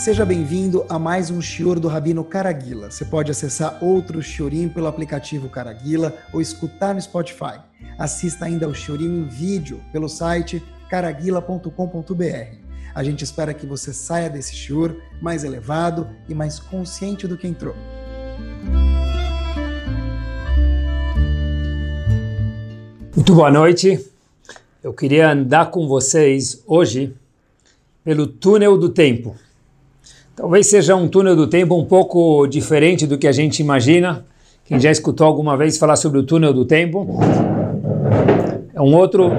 Seja bem-vindo a mais um Shior do Rabino Caraguila. Você pode acessar outro Shiorim pelo aplicativo Caraguila ou escutar no Spotify. Assista ainda ao Shiorim em vídeo pelo site caraguila.com.br. A gente espera que você saia desse Shior mais elevado e mais consciente do que entrou. Muito boa noite. Eu queria andar com vocês hoje pelo túnel do tempo. Talvez seja um túnel do tempo um pouco diferente do que a gente imagina. Quem já escutou alguma vez falar sobre o túnel do tempo? É um outro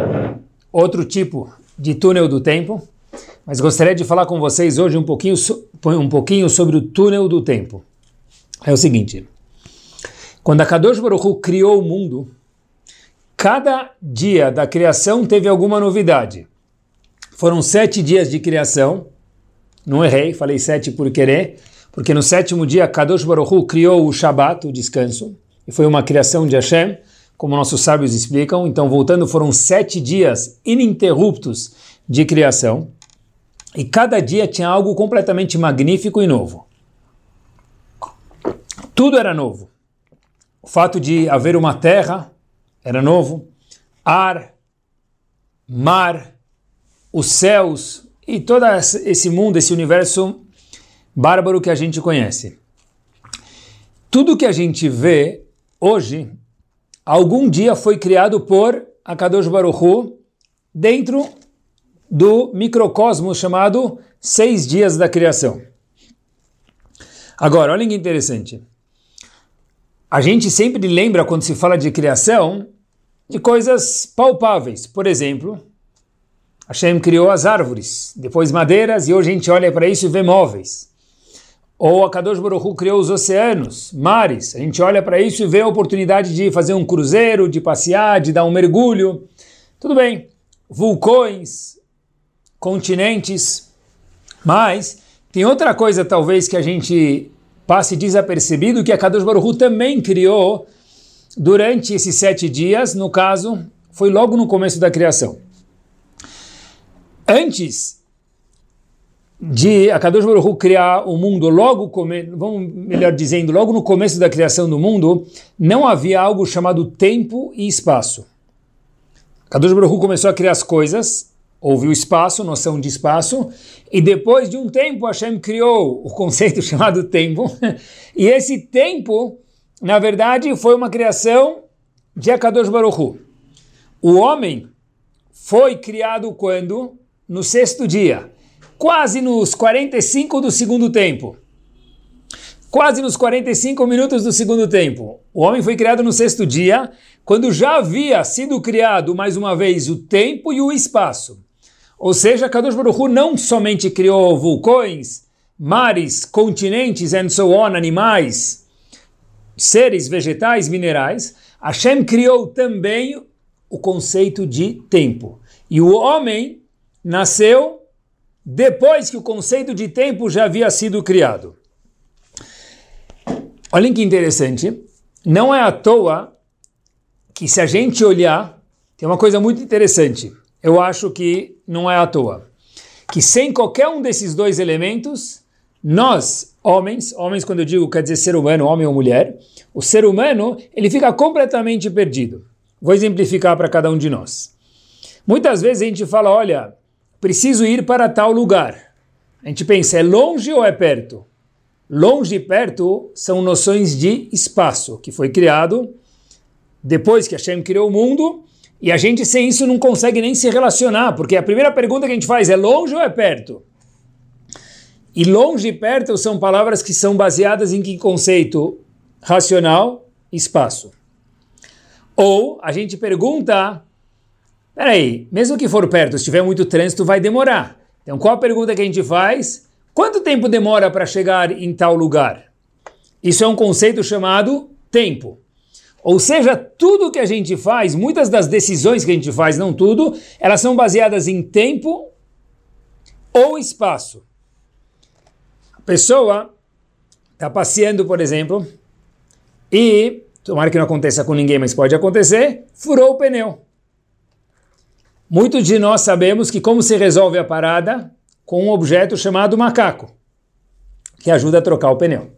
outro tipo de túnel do tempo. Mas gostaria de falar com vocês hoje um pouquinho, um pouquinho sobre o túnel do tempo. É o seguinte: quando a Kadosh Baruch Hu criou o mundo, cada dia da criação teve alguma novidade. Foram sete dias de criação. Não errei, falei sete por querer, porque no sétimo dia Kadosh Baruch Hu criou o Shabat, o descanso, e foi uma criação de Hashem, como nossos sábios explicam. Então, voltando, foram sete dias ininterruptos de criação, e cada dia tinha algo completamente magnífico e novo. Tudo era novo. O fato de haver uma terra era novo, ar, mar, os céus e todo esse mundo, esse universo bárbaro que a gente conhece. Tudo que a gente vê hoje, algum dia foi criado por Akadosh Baruch Hu dentro do microcosmos chamado Seis Dias da Criação. Agora, olha que interessante. A gente sempre lembra, quando se fala de criação, de coisas palpáveis. Por exemplo, Hashem criou as árvores, depois madeiras, e hoje a gente olha para isso e vê móveis. Ou a Kadosh Baruch criou os oceanos, mares, a gente olha para isso e vê a oportunidade de fazer um cruzeiro, de passear, de dar um mergulho. Tudo bem. Vulcões, continentes. Mas tem outra coisa talvez que a gente passe desapercebido, que a Kadosh Baruch também criou durante esses sete dias, no caso, foi logo no começo da criação antes de Akadosh Hu criar o mundo, logo, come, vamos melhor dizendo, logo no começo da criação do mundo, não havia algo chamado tempo e espaço. Akadosh Baruch começou a criar as coisas, houve o espaço, noção de espaço, e depois de um tempo Hashem criou o conceito chamado tempo, e esse tempo, na verdade, foi uma criação de Akadosh Baruch. O homem foi criado quando? No sexto dia, quase nos 45 do segundo tempo. Quase nos 45 minutos do segundo tempo. O homem foi criado no sexto dia, quando já havia sido criado mais uma vez o tempo e o espaço. Ou seja, Kadosh Baruch Hu não somente criou vulcões, mares, continentes and so on, animais, seres vegetais, minerais, Hashem criou também o conceito de tempo. E o homem nasceu depois que o conceito de tempo já havia sido criado. Olhem que interessante, não é à toa que se a gente olhar, tem uma coisa muito interessante, eu acho que não é à toa, que sem qualquer um desses dois elementos, nós, homens, homens quando eu digo quer dizer ser humano, homem ou mulher, o ser humano, ele fica completamente perdido. Vou exemplificar para cada um de nós. Muitas vezes a gente fala, olha, preciso ir para tal lugar. A gente pensa, é longe ou é perto? Longe e perto são noções de espaço, que foi criado depois que Hashem criou o mundo, e a gente sem isso não consegue nem se relacionar, porque a primeira pergunta que a gente faz é longe ou é perto? E longe e perto são palavras que são baseadas em que conceito? Racional, espaço. Ou a gente pergunta Peraí, mesmo que for perto, se tiver muito trânsito, vai demorar. Então, qual a pergunta que a gente faz? Quanto tempo demora para chegar em tal lugar? Isso é um conceito chamado tempo. Ou seja, tudo que a gente faz, muitas das decisões que a gente faz, não tudo, elas são baseadas em tempo ou espaço. A pessoa está passeando, por exemplo, e, tomara que não aconteça com ninguém, mas pode acontecer, furou o pneu. Muitos de nós sabemos que como se resolve a parada com um objeto chamado macaco. que ajuda a trocar o pneu.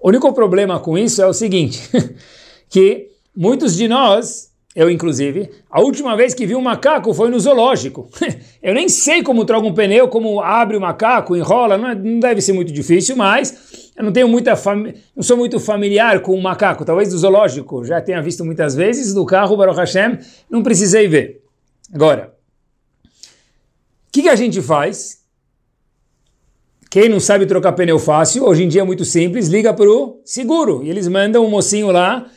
O único problema com isso é o seguinte, que muitos de nós, eu inclusive, a última vez que vi um macaco foi no zoológico. eu nem sei como troca um pneu, como abre o macaco, enrola, não, é, não deve ser muito difícil, mas eu não tenho muita não sou muito familiar com o macaco, talvez do zoológico, já tenha visto muitas vezes, do carro, Baruch Hashem, não precisei ver. Agora, que, que a gente faz? Quem não sabe trocar pneu fácil, hoje em dia é muito simples, liga para o seguro e eles mandam um mocinho lá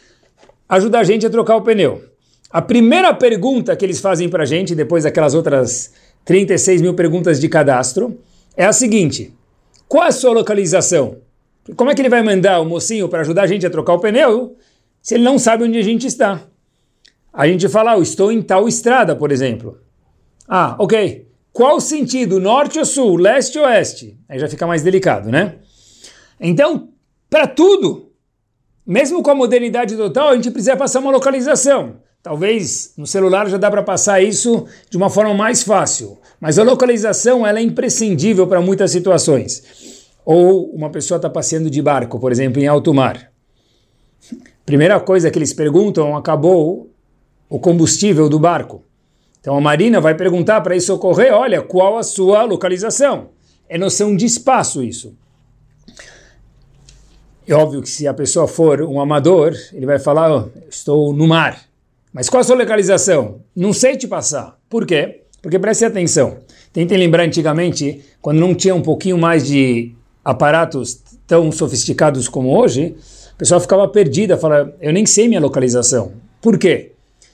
ajudar a gente a trocar o pneu. A primeira pergunta que eles fazem para a gente, depois daquelas outras 36 mil perguntas de cadastro, é a seguinte: qual a sua localização? Como é que ele vai mandar o mocinho para ajudar a gente a trocar o pneu se ele não sabe onde a gente está? A gente fala, oh, estou em tal estrada, por exemplo. Ah, ok. Qual sentido? Norte ou sul? Leste ou oeste? Aí já fica mais delicado, né? Então, para tudo, mesmo com a modernidade total, a gente precisa passar uma localização. Talvez no celular já dá para passar isso de uma forma mais fácil. Mas a localização ela é imprescindível para muitas situações. Ou uma pessoa está passeando de barco, por exemplo, em alto mar. Primeira coisa que eles perguntam, acabou o combustível do barco. Então a Marina vai perguntar para isso ocorrer, olha, qual a sua localização? É noção de espaço isso. É óbvio que se a pessoa for um amador, ele vai falar, oh, estou no mar. Mas qual a sua localização? Não sei te passar. Por quê? Porque preste atenção. Tentem lembrar antigamente, quando não tinha um pouquinho mais de aparatos tão sofisticados como hoje, a pessoa ficava perdida, fala, eu nem sei minha localização. Por quê?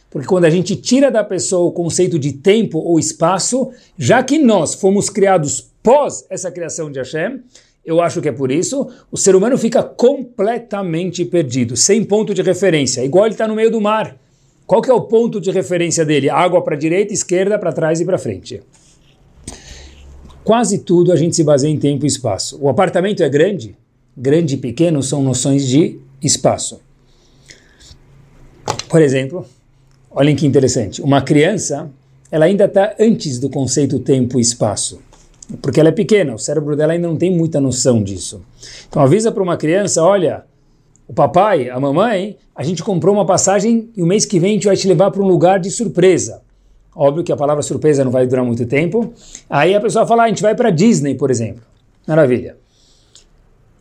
Porque quando a gente tira da pessoa o conceito de tempo ou espaço, já que nós fomos criados pós essa criação de Hashem, eu acho que é por isso, o ser humano fica completamente perdido, sem ponto de referência, igual ele está no meio do mar. Qual que é o ponto de referência dele? Água para direita, esquerda, para trás e para frente. Quase tudo a gente se baseia em tempo e espaço. O apartamento é grande, grande e pequeno são noções de espaço. Por exemplo, Olhem que interessante. Uma criança, ela ainda está antes do conceito tempo e espaço. Porque ela é pequena, o cérebro dela ainda não tem muita noção disso. Então avisa para uma criança, olha, o papai, a mamãe, a gente comprou uma passagem e o mês que vem a gente vai te levar para um lugar de surpresa. Óbvio que a palavra surpresa não vai durar muito tempo. Aí a pessoa fala, ah, a gente vai para Disney, por exemplo. Maravilha.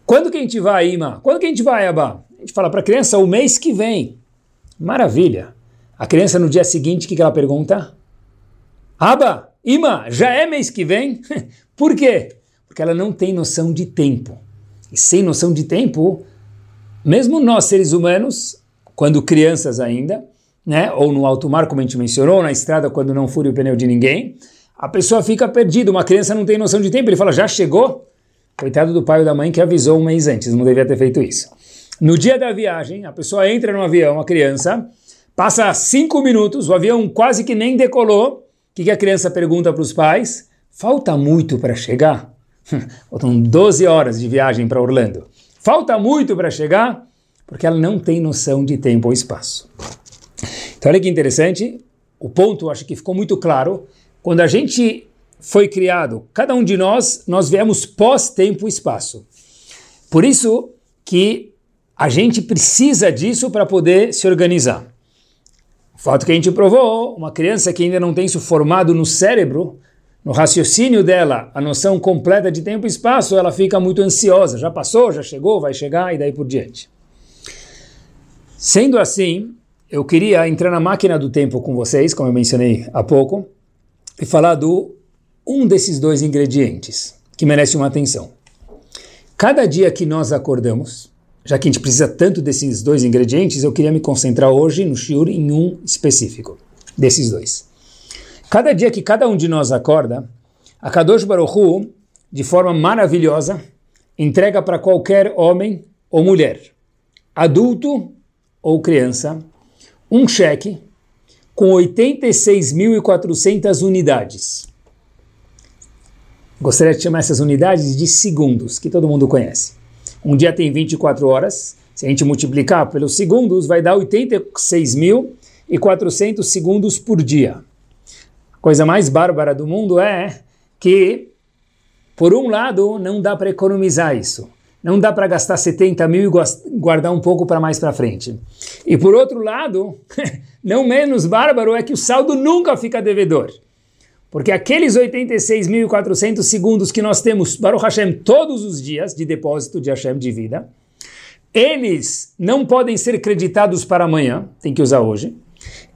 Quando que a gente vai, Ima? Quando que a gente vai, Abba? A gente fala para a criança, o mês que vem. Maravilha. A criança no dia seguinte, o que, que ela pergunta? Aba, Ima, já é mês que vem? Por quê? Porque ela não tem noção de tempo. E sem noção de tempo, mesmo nós seres humanos, quando crianças ainda, né, ou no alto mar, como a gente mencionou, na estrada quando não fure o pneu de ninguém, a pessoa fica perdida. Uma criança não tem noção de tempo. Ele fala, já chegou? Coitado do pai ou da mãe que avisou um mês antes, não devia ter feito isso. No dia da viagem, a pessoa entra no avião, a criança, Passa cinco minutos, o avião quase que nem decolou. O que, que a criança pergunta para os pais? Falta muito para chegar? Faltam 12 horas de viagem para Orlando. Falta muito para chegar? Porque ela não tem noção de tempo ou espaço. Então, olha que interessante. O ponto, acho que ficou muito claro. Quando a gente foi criado, cada um de nós, nós viemos pós-tempo e espaço. Por isso que a gente precisa disso para poder se organizar. Fato que a gente provou, uma criança que ainda não tem isso formado no cérebro, no raciocínio dela, a noção completa de tempo e espaço, ela fica muito ansiosa. Já passou, já chegou, vai chegar e daí por diante. Sendo assim, eu queria entrar na máquina do tempo com vocês, como eu mencionei há pouco, e falar do um desses dois ingredientes que merece uma atenção. Cada dia que nós acordamos, já que a gente precisa tanto desses dois ingredientes, eu queria me concentrar hoje no shiur em um específico desses dois. Cada dia que cada um de nós acorda, a Kadosh Baruch Hu, de forma maravilhosa, entrega para qualquer homem ou mulher, adulto ou criança, um cheque com 86.400 unidades. Gostaria de chamar essas unidades de segundos, que todo mundo conhece. Um dia tem 24 horas. Se a gente multiplicar pelos segundos, vai dar 86.400 segundos por dia. A coisa mais bárbara do mundo é que, por um lado, não dá para economizar isso. não dá para gastar 70 mil e guardar um pouco para mais para frente. E por outro lado, não menos bárbaro é que o saldo nunca fica devedor. Porque aqueles 86.400 segundos que nós temos, Baruch Hashem, todos os dias de depósito de Hashem de vida, eles não podem ser creditados para amanhã, tem que usar hoje.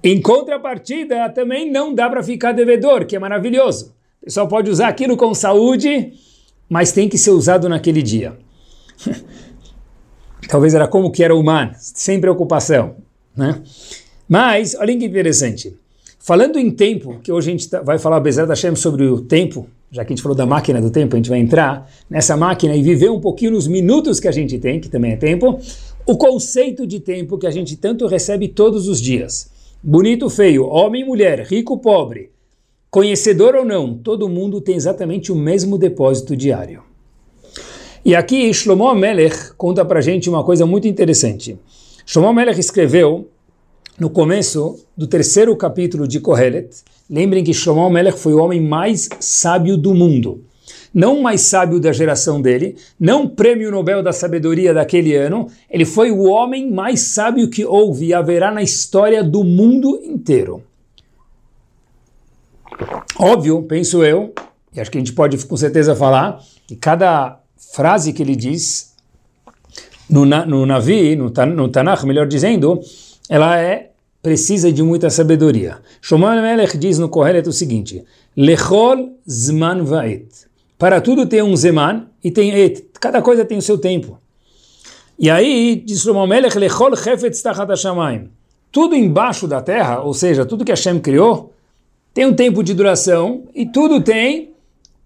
Em contrapartida, também não dá para ficar devedor, que é maravilhoso. O pessoal pode usar aquilo com saúde, mas tem que ser usado naquele dia. Talvez era como que era humano, sem preocupação. Né? Mas, olha que interessante. Falando em tempo, que hoje a gente tá, vai falar, Bezerra da Hashem, sobre o tempo, já que a gente falou da máquina do tempo, a gente vai entrar nessa máquina e viver um pouquinho nos minutos que a gente tem, que também é tempo, o conceito de tempo que a gente tanto recebe todos os dias. Bonito, feio, homem, mulher, rico, pobre, conhecedor ou não, todo mundo tem exatamente o mesmo depósito diário. E aqui Shlomo Melech conta para gente uma coisa muito interessante. Shlomo Melech escreveu no começo do terceiro capítulo de Kohelet, lembrem que Shlomo Melech foi o homem mais sábio do mundo. Não mais sábio da geração dele, não prêmio Nobel da sabedoria daquele ano, ele foi o homem mais sábio que houve e haverá na história do mundo inteiro. Óbvio, penso eu, e acho que a gente pode com certeza falar, que cada frase que ele diz no, no Navi, no, no Tanakh, melhor dizendo, ela é precisa de muita sabedoria. Shlomo Melech diz no Kohelet o seguinte: Lechol zman va'et. Para tudo tem um zeman e tem et. Cada coisa tem o seu tempo. E aí, diz Shlomo Melech, Lechol chefetz tachat hashamayim. Tudo embaixo da terra, ou seja, tudo que Hashem criou, tem um tempo de duração e tudo tem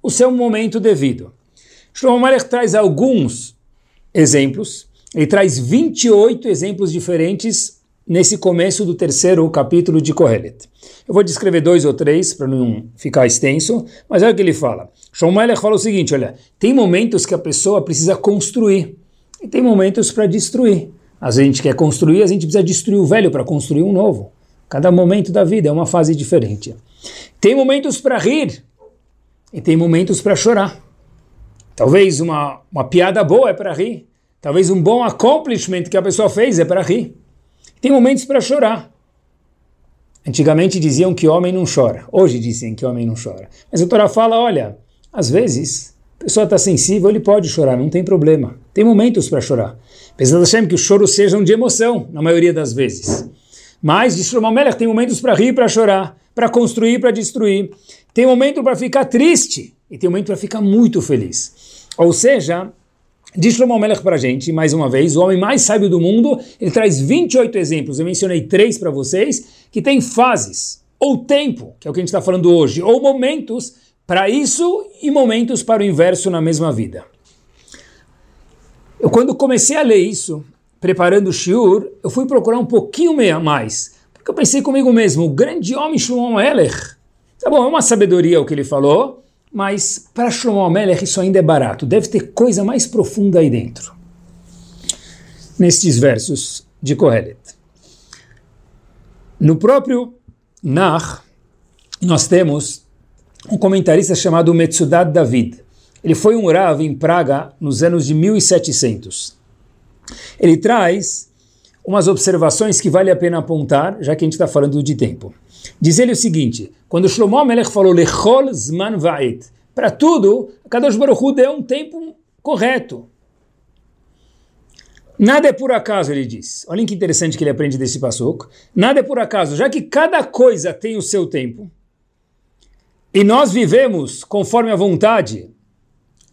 o seu momento devido. Shlomo Melech traz alguns exemplos, ele traz 28 exemplos diferentes nesse começo do terceiro capítulo de Kohelet. Eu vou descrever dois ou três para não ficar extenso, mas olha o que ele fala. Shlomo fala o seguinte, olha, tem momentos que a pessoa precisa construir e tem momentos para destruir. A gente quer construir, a gente precisa destruir o velho para construir um novo. Cada momento da vida é uma fase diferente. Tem momentos para rir e tem momentos para chorar. Talvez uma, uma piada boa é para rir. Talvez um bom accomplishment que a pessoa fez é para rir. Tem momentos para chorar. Antigamente diziam que homem não chora. Hoje dizem que homem não chora. Mas a Torá fala, olha, às vezes a pessoa está sensível, ele pode chorar, não tem problema. Tem momentos para chorar. Apesar de que os choros sejam de emoção, na maioria das vezes. Mas, diz Shlomo tem momentos para rir, para chorar, para construir, para destruir. Tem momento para ficar triste e tem momento para ficar muito feliz. Ou seja, Diz Shlomo Melech para a gente, mais uma vez, o homem mais sábio do mundo, ele traz 28 exemplos, eu mencionei três para vocês, que tem fases, ou tempo, que é o que a gente está falando hoje, ou momentos para isso e momentos para o inverso na mesma vida. Eu quando comecei a ler isso, preparando o Shiur, eu fui procurar um pouquinho mais, porque eu pensei comigo mesmo, o grande homem Shlomo Melech, tá bom, é uma sabedoria o que ele falou, mas para Shlomo Melech isso ainda é barato. Deve ter coisa mais profunda aí dentro. Nestes versos de Kohelet. No próprio Nar, nós temos um comentarista chamado Metsudat David. Ele foi um Rav em Praga nos anos de 1700. Ele traz umas observações que vale a pena apontar, já que a gente está falando de tempo. Diz ele o seguinte, quando Shlomo Melech falou Lechol Zman Va'et, para tudo, Kadosh Baruch Hu deu um tempo correto. Nada é por acaso, ele diz. Olha que interessante que ele aprende desse passoco. Nada é por acaso, já que cada coisa tem o seu tempo, e nós vivemos conforme a vontade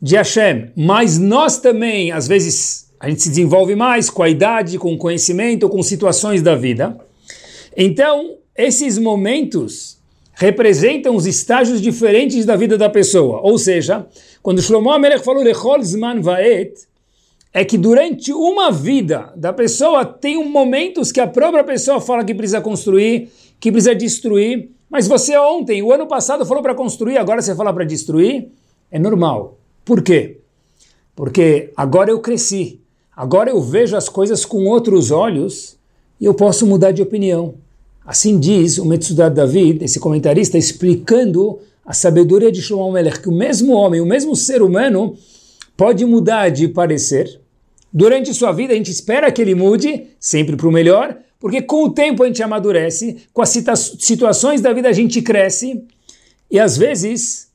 de Hashem, mas nós também, às vezes, a gente se desenvolve mais com a idade, com o conhecimento, com situações da vida. Então, esses momentos representam os estágios diferentes da vida da pessoa. Ou seja, quando Shlomo Amelech falou Lechol Zman Vaet, é que durante uma vida da pessoa tem momentos que a própria pessoa fala que precisa construir, que precisa destruir, mas você ontem, o ano passado falou para construir, agora você fala para destruir, é normal. Por quê? Porque agora eu cresci, agora eu vejo as coisas com outros olhos e eu posso mudar de opinião. Assim diz o Metsudat David, esse comentarista, explicando a sabedoria de Shlomo Melech, que o mesmo homem, o mesmo ser humano, pode mudar de parecer, Durante sua vida, a gente espera que ele mude, sempre para o melhor, porque com o tempo a gente amadurece, com as situações da vida a gente cresce, e às vezes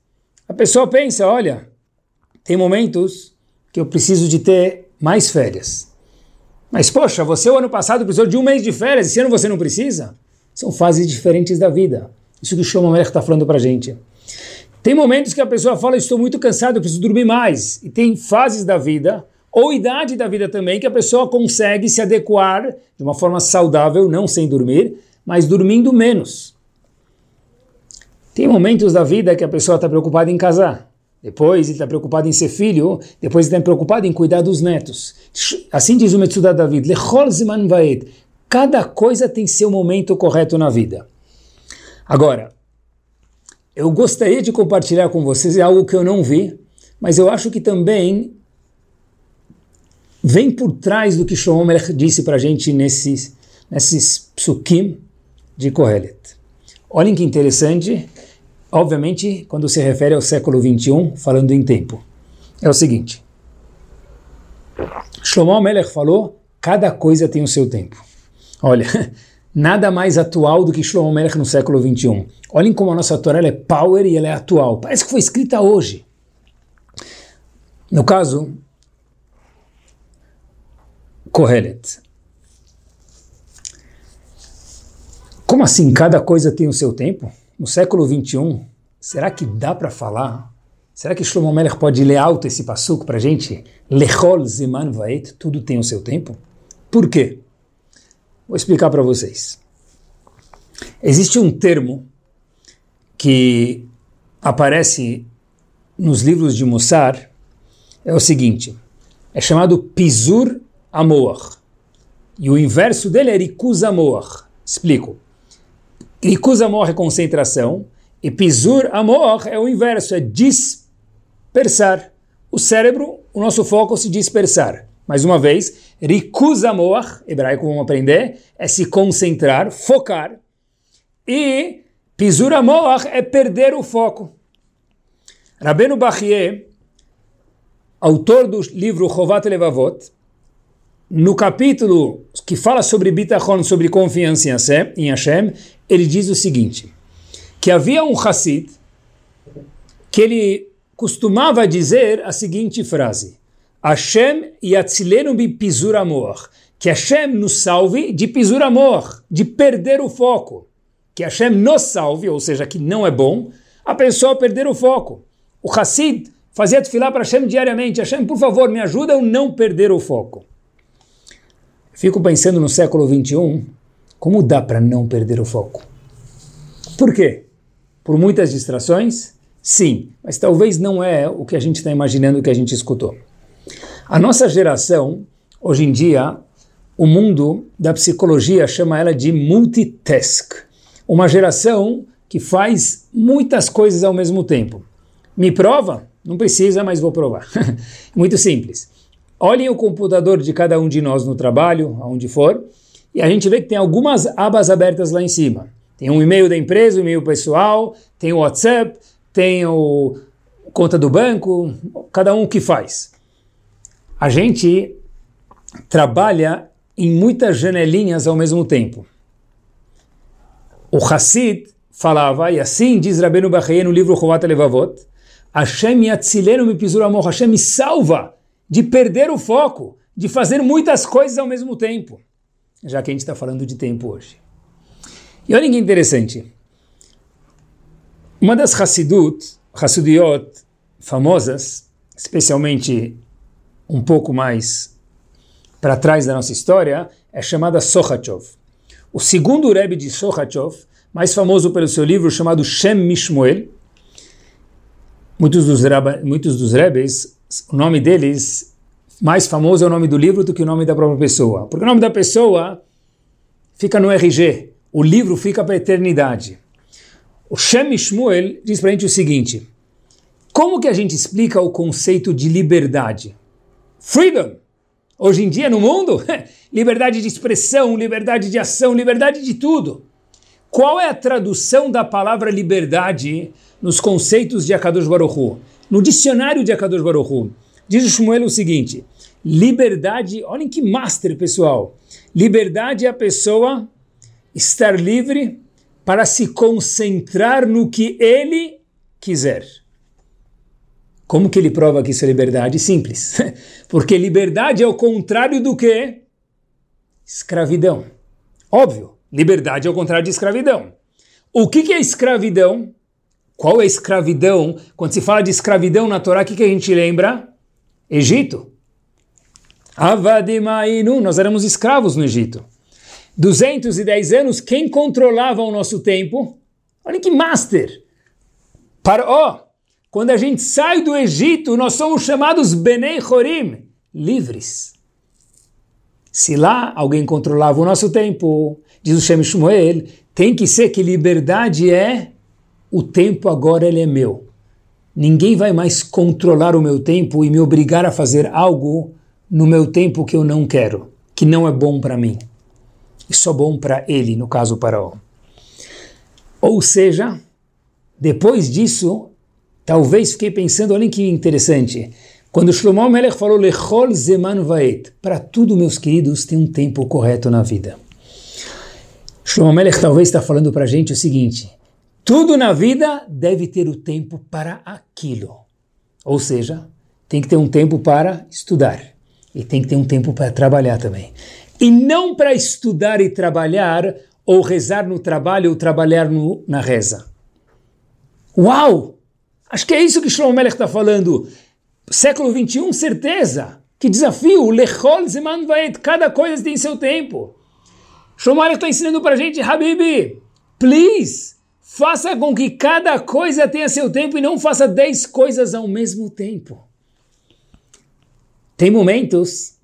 a pessoa pensa: olha, tem momentos que eu preciso de ter mais férias. Mas, poxa, você o ano passado precisou de um mês de férias, esse ano você não precisa? São fases diferentes da vida. Isso que o Shlomo Melech está falando para a gente. Tem momentos que a pessoa fala, estou muito cansado, preciso dormir mais. E tem fases da vida, ou idade da vida também, que a pessoa consegue se adequar de uma forma saudável, não sem dormir, mas dormindo menos. Tem momentos da vida que a pessoa está preocupada em casar. Depois ele está preocupado em ser filho, depois ele está preocupado em cuidar dos netos. Assim diz o Metsuda David. Cada coisa tem seu momento correto na vida. Agora, eu gostaria de compartilhar com vocês algo que eu não vi, mas eu acho que também vem por trás do que Shlomo disse para a gente nesses, nesses psukim de Kohelet. Olhem que interessante, obviamente, quando se refere ao século 21, falando em tempo. É o seguinte, Shlomo Melech falou, cada coisa tem o seu tempo. Olha, nada mais atual do que Shlomo Melech no século 21. Olhem como a nossa Torá é power e ela é atual. Parece que foi escrita hoje. No caso, Kohelet. Como assim cada coisa tem o seu tempo? No século 21, será que dá para falar? Será que Shlomo Melech pode ler alto esse passuco para gente? Lechol zeman vaet, tudo tem o seu tempo? Por quê? Vou explicar para vocês. Existe um termo que aparece nos livros de Mussar, é o seguinte, é chamado Pisur Amor. E o inverso dele é Rikuz Amor. Explico. Rikuz Amor é concentração, e Pisur Amor é o inverso, é dispersar. O cérebro, o nosso foco se dispersar. Mais uma vez, Rikuz Amor, hebraico vamos aprender, é se concentrar, focar. E Pisur Amor é perder o foco. Rabenu Bachie, autor do livro Chovat Levavot, no capítulo que fala sobre bitachon, sobre confiança em Hashem, ele diz o seguinte, que havia um Hassid que ele costumava dizer a seguinte frase, Hashem yatzilenu bi pisur amor, que Hashem nos salve de pisur amor, de perder o foco, que Hashem nos salve, ou seja, que não é bom, a pessoa perder o foco. O Hassid fazia tefilá para Hashem diariamente, Hashem, por favor, me ajuda a não perder o foco. Fico pensando no século 21, como dá para não perder o foco? Por quê? Por muitas distrações? Sim, mas talvez não é o que a gente está imaginando que a gente escutou. A nossa geração, hoje em dia, o mundo da psicologia chama ela de multitask. Uma geração que faz muitas coisas ao mesmo tempo. Me prova? Não precisa, mas vou provar. Muito simples. Olhem o computador de cada um de nós no trabalho, aonde for, e a gente vê que tem algumas abas abertas lá em cima. Tem um e-mail da empresa, um e-mail pessoal, tem o WhatsApp, tem o conta do banco, cada um o que faz. A gente trabalha em muitas janelinhas ao mesmo tempo. O Hassid falava, e assim diz Rabbeinu Bachei no livro Chovat Levavot, Hashem yatzilenu mi pisur amor, Hashem me salva de perder o foco, de fazer muitas coisas ao mesmo tempo, já que a gente está falando de tempo hoje. E olha que interessante. Uma das Hassidut, Hassidiot famosas, especialmente um pouco mais para trás da nossa história, é chamada Sochachov. O segundo Rebbe de Sochachov, mais famoso pelo seu livro chamado Shem Mishmoel, muitos dos, muitos dos Rebes o nome deles mais famoso é o nome do livro do que o nome da própria pessoa. Porque o nome da pessoa fica no RG, o livro fica para a eternidade. O Shem Shmuel diz para a gente o seguinte: como que a gente explica o conceito de liberdade? Freedom! Hoje em dia no mundo, liberdade de expressão, liberdade de ação, liberdade de tudo. Qual é a tradução da palavra liberdade nos conceitos de Akadosh Baruch Hu? No dicionário de Akadosh Baruch Hu, diz o Shmuel o seguinte, liberdade, olhem que master, pessoal. Liberdade é a pessoa estar livre para se concentrar no que ele quiser. Como que ele prova que isso é liberdade? Simples. Porque liberdade é o contrário do que? Escravidão. Óbvio, liberdade é o contrário de escravidão. O que, que é escravidão? Qual é a escravidão? Quando se fala de escravidão na Torá, o que, que a gente lembra? Egito. Avadimainu, nós éramos escravos no Egito. 210 anos, quem controlava o nosso tempo? Olha que master! Para, ó, quando a gente sai do Egito, nós somos chamados Benei Horim, livres. Se lá alguém controlava o nosso tempo, diz o Shem Shmuel, tem que ser que liberdade é o tempo agora ele é meu. Ninguém vai mais controlar o meu tempo e me obrigar a fazer algo no meu tempo que eu não quero, que não é bom para mim. E só bom para ele, no caso Paraó. Ou seja, depois disso, Talvez fiquei pensando, olhem que interessante. Quando Shlomo Melech falou Lechol Zeman Vaet, para tudo, meus queridos, tem um tempo correto na vida. Shlomo Melech talvez está falando para a gente o seguinte: tudo na vida deve ter o tempo para aquilo. Ou seja, tem que ter um tempo para estudar e tem que ter um tempo para trabalhar também. E não para estudar e trabalhar, ou rezar no trabalho ou trabalhar no, na reza. Uau! Acho que é isso que Shlomo Melech está falando. Século 21, certeza. Que desafio. Lechol zeman vaet. Cada coisa tem seu tempo. Shlomo Melech está ensinando para a gente, Habibi, please, faça com que cada coisa tenha seu tempo e não faça dez coisas ao mesmo tempo. Tem momentos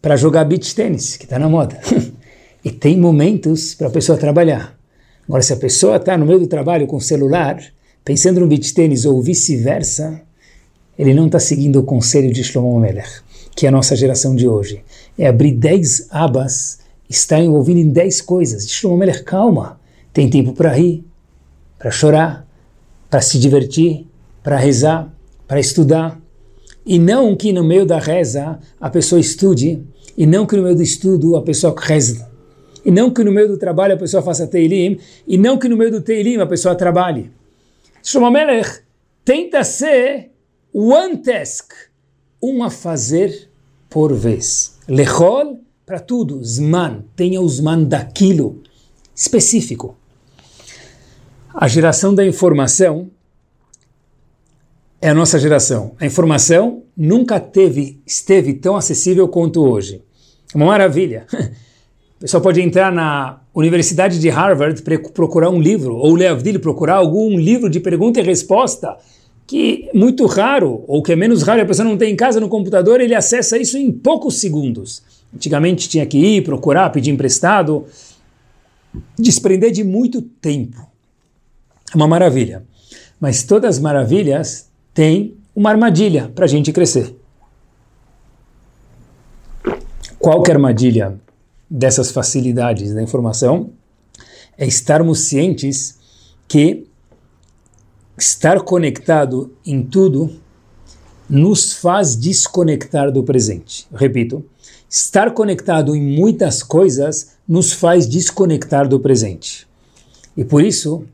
para jogar beach tênis, que está na moda. e tem momentos para a pessoa trabalhar. Agora, se a pessoa está no meio do trabalho com o celular, pensando no beach tênis ou vice-versa, ele não está seguindo o conselho de Shlomo Melech, que é a nossa geração de hoje. É abrir 10 abas, estar envolvido em 10 coisas. Shlomo Melech, calma, tem tempo para rir, para chorar, para se divertir, para rezar, para estudar. E não que no meio da reza a pessoa estude, e não que no meio do estudo a pessoa reze. E não que no meio do trabalho a pessoa faça teilim, e não que no meio do teilim a pessoa trabalhe. Shlomo Melech tenta ser one task, um a fazer por vez. Lechol, para tudo, Zman, tenha o Zman daquilo específico. A geração da informação é a nossa geração. A informação nunca teve, esteve tão acessível quanto hoje. Uma maravilha. O pessoal pode entrar na Universidade de Harvard para procurar um livro, ou Leavdil procurar algum livro de pergunta e resposta, que é muito raro, ou que é menos raro, a pessoa não tem em casa no computador, ele acessa isso em poucos segundos. Antigamente tinha que ir, procurar, pedir emprestado, desprender de muito tempo. É uma maravilha. Mas todas as maravilhas têm uma armadilha para a gente crescer. Qual que é a armadilha? Dessas facilidades da informação é estarmos cientes que estar conectado em tudo nos faz desconectar do presente. repito, estar conectado em muitas coisas nos faz desconectar do presente. E por isso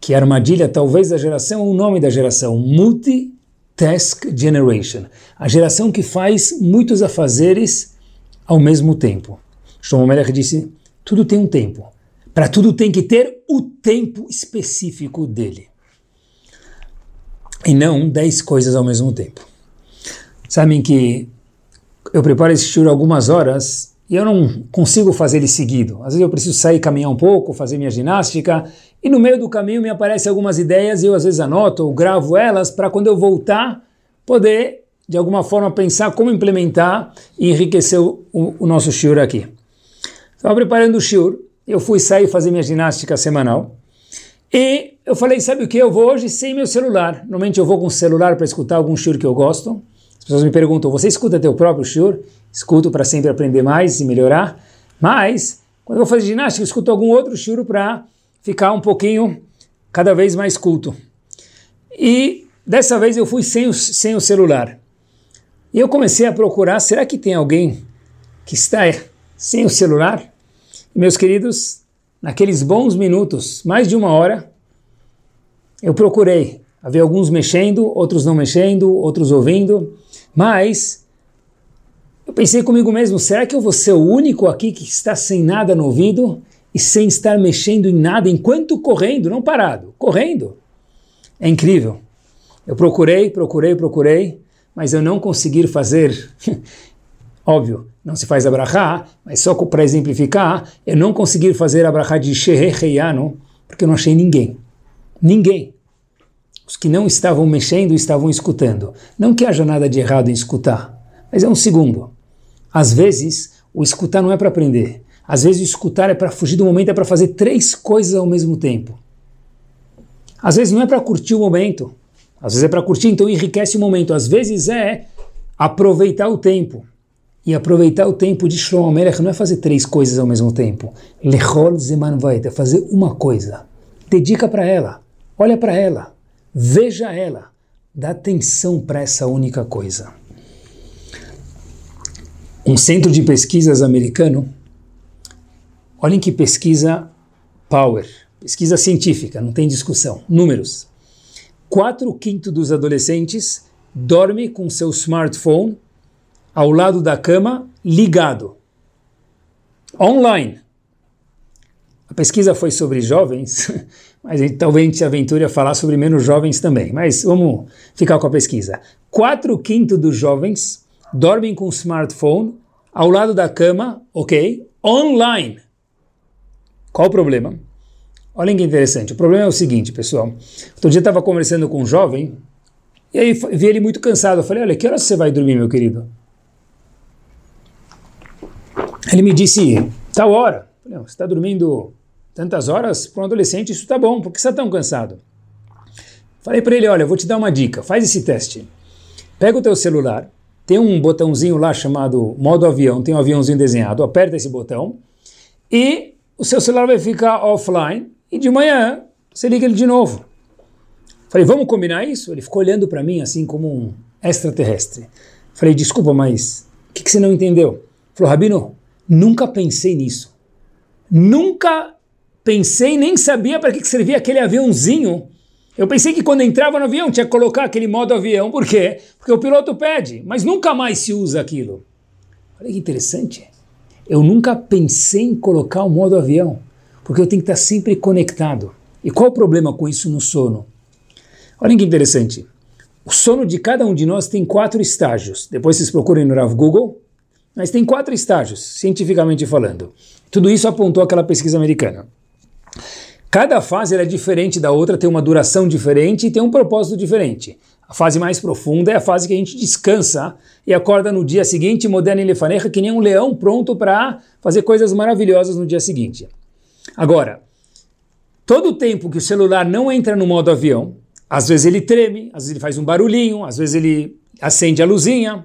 que a armadilha, talvez da geração, o nome da geração, Multitask Generation, a geração que faz muitos afazeres ao mesmo tempo. Shlomo Melech disse, tudo tem um tempo. Para tudo tem que ter o tempo específico dele. E não dez coisas ao mesmo tempo. Sabem que eu preparo esse shur algumas horas e eu não consigo fazer ele seguido. Às vezes eu preciso sair, caminhar um pouco, fazer minha ginástica, e no meio do caminho me aparecem algumas ideias e eu às vezes anoto ou gravo elas para quando eu voltar poder, de alguma forma, pensar como implementar e enriquecer o, o nosso shur aqui. Estava preparando o shiur, eu fui sair fazer minha ginástica semanal, e eu falei, sabe o que, eu vou hoje sem meu celular. Normalmente eu vou com o celular para escutar algum shiur que eu gosto. As pessoas me perguntam, você escuta teu próprio shiur? Escuto para sempre aprender mais e melhorar. Mas, quando eu vou fazer ginástica, eu escuto algum outro shiur para ficar um pouquinho, cada vez mais culto. E dessa vez eu fui sem o, sem o celular. E eu comecei a procurar, será que tem alguém que está sem o celular? Meus queridos, naqueles bons minutos, mais de uma hora, eu procurei. Havia alguns mexendo, outros não mexendo, outros ouvindo, mas eu pensei comigo mesmo, será que eu vou ser o único aqui que está sem nada no ouvido e sem estar mexendo em nada enquanto correndo, não parado, correndo? É incrível. Eu procurei, procurei, procurei, mas eu não consegui fazer. Óbvio, não se faz abrahá, mas só para exemplificar, eu não consegui fazer abrahá de Shehecheyano, porque eu não achei ninguém. Ninguém. Os que não estavam mexendo estavam escutando. Não que haja nada de errado em escutar, mas é um segundo. Às vezes, o escutar não é para aprender. Às vezes, o escutar é para fugir do momento, é para fazer três coisas ao mesmo tempo. Às vezes, não é para curtir o momento. Às vezes, é para curtir, então enriquece o momento. Às vezes, é aproveitar o tempo. E aproveitar o tempo de Shlomo Melech não é fazer três coisas ao mesmo tempo. Lechol Zeman Vait é fazer uma coisa. Dedica para ela. Olha para ela. Veja ela. Dá atenção para essa única coisa um centro de pesquisas americano, olhem que pesquisa power, pesquisa científica, não tem discussão, números. Quatro quintos dos adolescentes dorme com seu smartphone ao lado da cama ligado, online. A pesquisa foi sobre jovens, mas talvez a gente se aventure a falar sobre menos jovens também. Mas vamos ficar com a pesquisa. Quatro quintos dos jovens dormem com smartphone ao lado da cama, ok? Online. Qual o problema? Olhem que interessante. O problema é o seguinte, pessoal. Outro dia eu estava conversando com um jovem e aí vi ele muito cansado. Eu falei, olha, que horas você vai dormir, meu querido? Ele me disse, tal hora. Você está dormindo tantas horas? Para um adolescente isso está bom, por que você está tão cansado? Falei para ele, olha, vou te dar uma dica, faz esse teste. Pega o teu celular, tem um botãozinho lá chamado modo avião, tem um aviãozinho desenhado, aperta esse botão e o seu celular vai ficar offline e de manhã você liga ele de novo. Falei, vamos combinar isso? Ele ficou olhando para mim assim como um extraterrestre. Falei, desculpa, mas o que, que você não entendeu? Falou, Rabino, nunca pensei nisso. Nunca pensei, nem sabia para que, servia aquele aviãozinho eu pensei que quando entrava no avião tinha que colocar aquele modo avião, por quê? Porque o piloto pede, mas nunca mais se usa aquilo. Olha que interessante. Eu nunca pensei em colocar o modo avião, porque eu tenho que estar sempre conectado. E qual o problema com isso no sono? Olha que interessante. O sono de cada um de nós tem quatro estágios. Depois vocês procurem no Rav Google, mas tem quatro estágios, cientificamente falando. Tudo isso apontou aquela pesquisa americana. Cada fase é diferente da outra, tem uma duração diferente e tem um propósito diferente. A fase mais profunda é a fase que a gente descansa e acorda no dia seguinte, moderna e lefaneja, que nem um leão pronto para fazer coisas maravilhosas no dia seguinte. Agora, todo o tempo que o celular não entra no modo avião, às vezes ele treme, às vezes ele faz um barulhinho, às vezes ele acende a luzinha,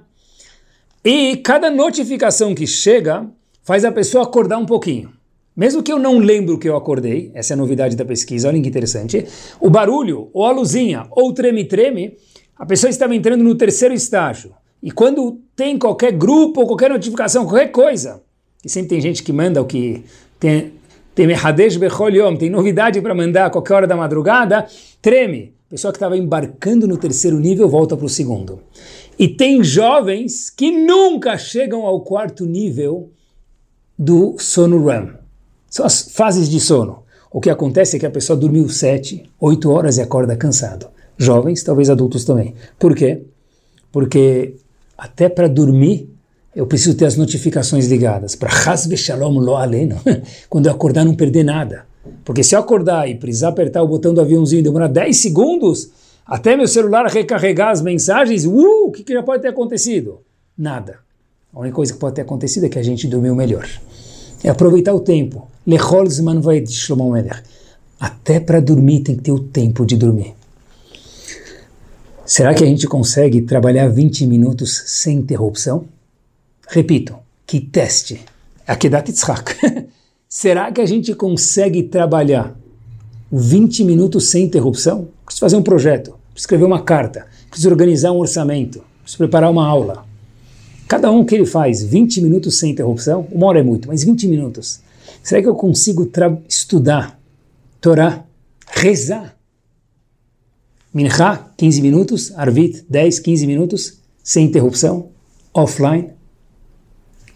e cada notificação que chega faz a pessoa acordar um pouquinho. Mesmo que eu não lembro que eu acordei, essa é a novidade da pesquisa, olha que interessante, o barulho, ou a luzinha, ou treme-treme, a pessoa estava entrando no terceiro estágio. E quando tem qualquer grupo, ou qualquer notificação, qualquer coisa, e sempre tem gente que manda o que tem, tem tem novidade para mandar a qualquer hora da madrugada, treme. A pessoa que estava embarcando no terceiro nível volta para o segundo. E tem jovens que nunca chegam ao quarto nível do sono REM. São as fases de sono. O que acontece é que a pessoa dormiu 7, 8 horas e acorda cansado. Jovens, talvez adultos também. Por quê? Porque até para dormir eu preciso ter as notificações ligadas. Para Hasbe Shalom Lo Aleno. Quando eu acordar, não perder nada. Porque se eu acordar e precisar apertar o botão do aviãozinho e demorar 10 segundos, até meu celular recarregar as mensagens, uh, o que, que já pode ter acontecido? Nada. A única coisa que pode ter acontecido é que a gente dormiu melhor. É aproveitar o tempo. Lechol Zman de Shlomo Melech. Até para dormir tem que ter o tempo de dormir. Será que a gente consegue trabalhar 20 minutos sem interrupção? Repito, que teste. Akedat Yitzhak. Será que a gente consegue trabalhar 20 minutos sem interrupção? Preciso fazer um projeto, preciso escrever uma carta, preciso organizar um orçamento, preciso preparar uma aula. Cada um que ele faz 20 minutos sem interrupção, uma hora é muito, mas 20 minutos. Será que eu consigo estudar Torá, rezar? Minha, 15 minutos, Arvit, 10, 15 minutos, sem interrupção, offline.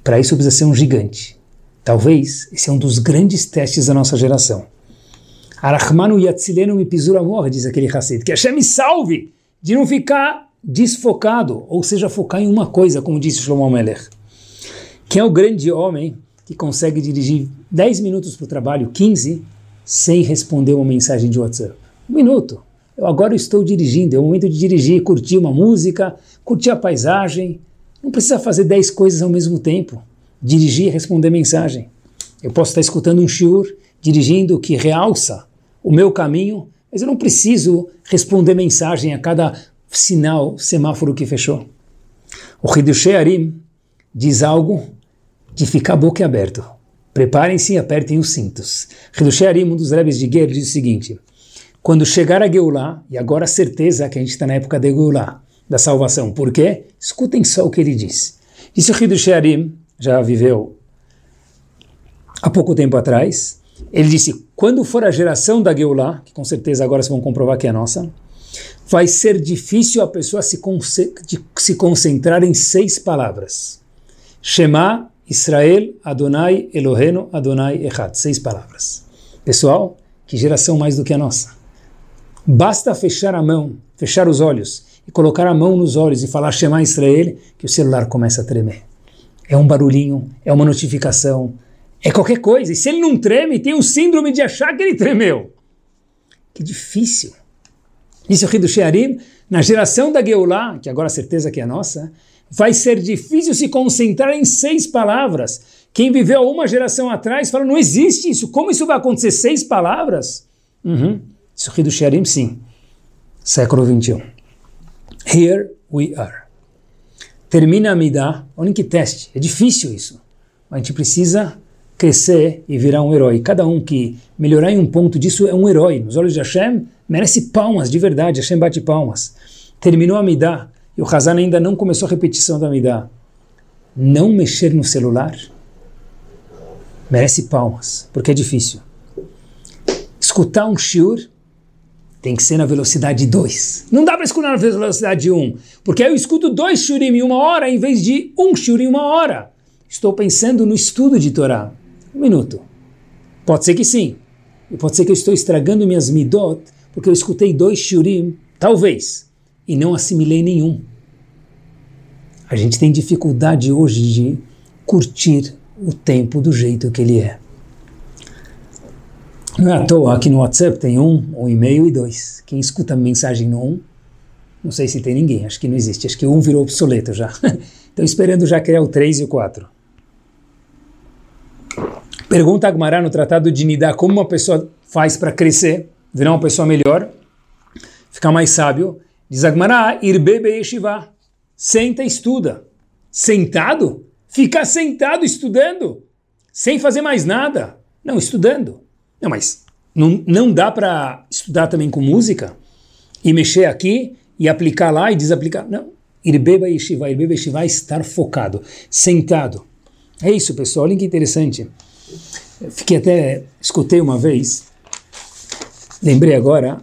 Para isso precisa ser um gigante. Talvez esse é um dos grandes testes da nossa geração. Arachmanu yatzilenu mi pisura morre, diz aquele Hassid, que Hashem me salve de não ficar desfocado, ou seja, focar em uma coisa, como disse Shlomo Meller. Quem é o grande homem que consegue dirigir 10 minutos para o trabalho, 15, sem responder uma mensagem de WhatsApp? Um minuto. Eu agora estou dirigindo, é o momento de dirigir, curtir uma música, curtir a paisagem. Não precisa fazer 10 coisas ao mesmo tempo. Dirigir e responder mensagem. Eu posso estar escutando um shiur, dirigindo, que realça o meu caminho, mas eu não preciso responder mensagem a cada sinal, semáforo que fechou. O Hidushei Arim diz algo de ficar boca aberto. Preparem-se e apertem os cintos. Hidushei Arim, um dos rebes de Ger, diz o seguinte, quando chegar a Geulah, e agora a certeza que a gente está na época da Geulah, da salvação, por quê? Escutem só o que ele diz. Disse o Hidushei Arim, já viveu há pouco tempo atrás, ele disse, quando for a geração da Geulah, que com certeza agora vocês vão comprovar que é nossa, vai ser difícil a pessoa se, se concentrar em seis palavras. Shema, Israel, Adonai, Eloheno, Adonai, Echad. Seis palavras. Pessoal, que geração mais do que a nossa. Basta fechar a mão, fechar os olhos e colocar a mão nos olhos e falar Shema Israel, que o celular começa a tremer. É um barulhinho, é uma notificação, é qualquer coisa. E se ele não treme, tem o síndrome de achar que ele tremeu. Que difícil. Disse o Hidush Shearim, na geração da Geulah, que agora a certeza que é nossa, vai ser difícil se concentrar em seis palavras. Quem viveu uma geração atrás fala, não existe isso, como isso vai acontecer? Seis palavras? Uhum. Isso o Hidush Shearim, sim. Século 21. Here we are. Termina a Midah, olha que teste, é difícil isso. A gente precisa crescer e virar um herói. Cada um que melhorar em um ponto disso é um herói. Nos olhos de Hashem, merece palmas, de verdade. Hashem bate palmas. Terminou a Midah e o Hazan ainda não começou a repetição da Midah. Não mexer no celular merece palmas, porque é difícil. Escutar um shiur tem que ser na velocidade 2. Não dá para escutar na velocidade 1, um, porque aí eu escuto dois shurim em uma hora em vez de um shur em uma hora. Estou pensando no estudo de Torá. Um minuto. Pode ser que sim. E pode ser que eu estou estragando minhas midot porque eu escutei dois shurim, talvez, e não assimilei nenhum. A gente tem dificuldade hoje de curtir o tempo do jeito que ele é. Não é à toa, aqui no WhatsApp tem um, um e-mail e dois. Quem escuta mensagem no um, não sei se tem ninguém, acho que não existe, acho que um virou obsoleto já. Estou esperando já criar o três e o quatro. Pergunta Agmará no Tratado de Nidá como uma pessoa faz para crescer, virar uma pessoa melhor, ficar mais sábio. Diz Agmará, irbebe yeshiva. Senta e estuda. Sentado? Ficar sentado estudando, sem fazer mais nada. Não, estudando. Não, mas não, não dá para estudar também com música? E mexer aqui e aplicar lá e desaplicar? Não. Irbeba yeshiva. Irbeba yeshiva é estar focado, sentado. É isso, pessoal. Olha que interessante. Fiquei até, escutei uma vez, lembrei agora,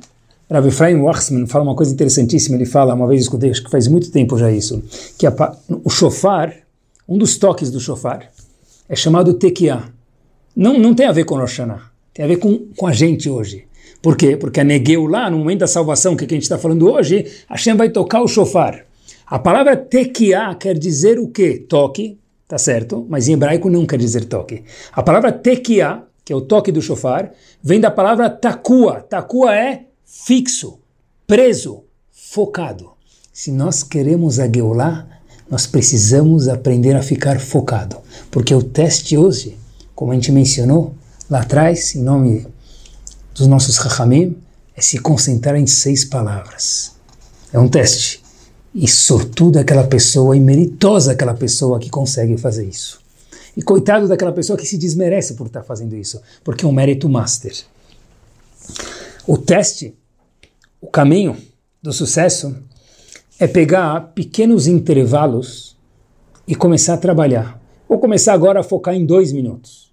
Rav Efraim Wachsman fala uma coisa interessantíssima, ele fala, uma vez escutei, acho que faz muito tempo já isso, que a, o shofar, um dos toques do shofar, é chamado tekiah. Não, não tem a ver com Rosh Hashanah, tem a ver com, com a gente hoje. Por quê? Porque a Negeu lá, no momento da salvação, que, é que a gente está falando hoje, Hashem vai tocar o shofar. A palavra tekiah quer dizer o quê? Toque, tá certo? Mas em hebraico não quer dizer toque. A palavra tekia, que é o toque do shofar, vem da palavra takua. Takua é fixo, preso, focado. Se nós queremos a Geulah, nós precisamos aprender a ficar focado. Porque o teste hoje, como a gente mencionou lá atrás, em nome dos nossos Chachamim, é se concentrar em seis palavras. É um teste. E sortuda aquela pessoa e meritosa aquela pessoa que consegue fazer isso. E coitado daquela pessoa que se desmerece por estar fazendo isso, porque é um mérito master. O teste, o caminho do sucesso é pegar pequenos intervalos e começar a trabalhar. Vou começar agora a focar em dois minutos.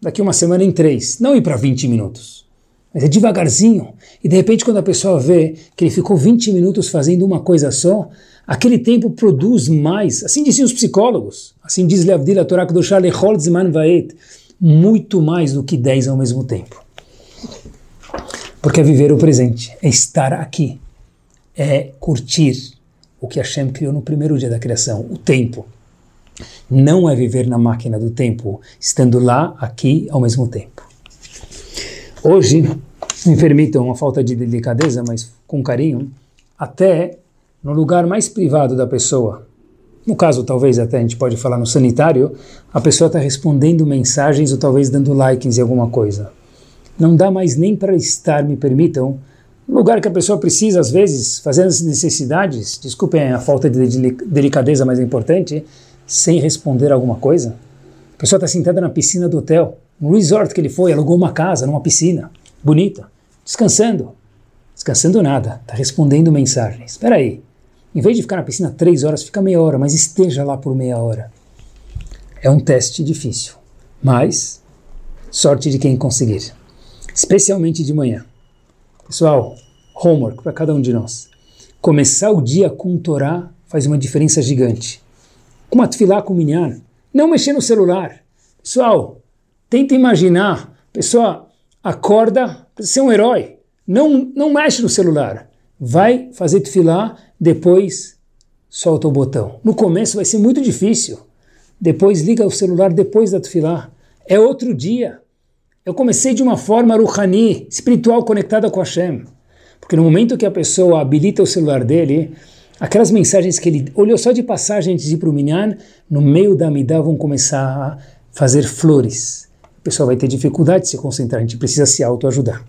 Daqui uma semana em três. Não ir para 20 minutos. Mas é devagarzinho. E de repente, quando a pessoa vê que ele ficou 20 minutos fazendo uma coisa só, aquele tempo produz mais. Assim diziam os psicólogos. Assim diz Leavdil Torah do Charlie Holtzman Vaet. Muito mais do que 10 ao mesmo tempo. Porque é viver o presente, é estar aqui, é curtir o que Hashem criou no primeiro dia da criação, o tempo. Não é viver na máquina do tempo, estando lá, aqui, ao mesmo tempo. Hoje, me permitam uma falta de delicadeza, mas com carinho, até no lugar mais privado da pessoa, no caso talvez até a gente pode falar no sanitário, a pessoa está respondendo mensagens ou talvez dando likes em alguma coisa. Não dá mais nem para estar, me permitam, no lugar que a pessoa precisa, às vezes, fazer as necessidades, desculpem a falta de delicadeza, mas é importante, sem responder alguma coisa. A pessoa está sentada na piscina do hotel, no resort que ele foi, alugou uma casa numa piscina, bonita, descansando. Descansando nada, está respondendo mensagens. Espera aí, em vez de ficar na piscina três horas, fica meia hora, mas esteja lá por meia hora. É um teste difícil, mas sorte de quem conseguir, especialmente de manhã. Pessoal, homework para cada um de nós. Começar o dia com Torá faz uma diferença gigante. Com atfilá com minyan, não mexer no celular. Pessoal, tenta imaginar, pessoa acorda, ser um herói. Não, não mexe no celular. Vai fazer tefilá, depois solta o botão. No começo vai ser muito difícil. Depois liga o celular depois da tefilá. É outro dia. Eu comecei de uma forma ruhani, espiritual, conectada com Hashem. Porque no momento que a pessoa habilita o celular dele, aquelas mensagens que ele olhou só de passagem antes de ir para o Minyan, no meio da Amidah vão começar a fazer flores. A pessoa vai ter dificuldade de se concentrar, a gente precisa se autoajudar.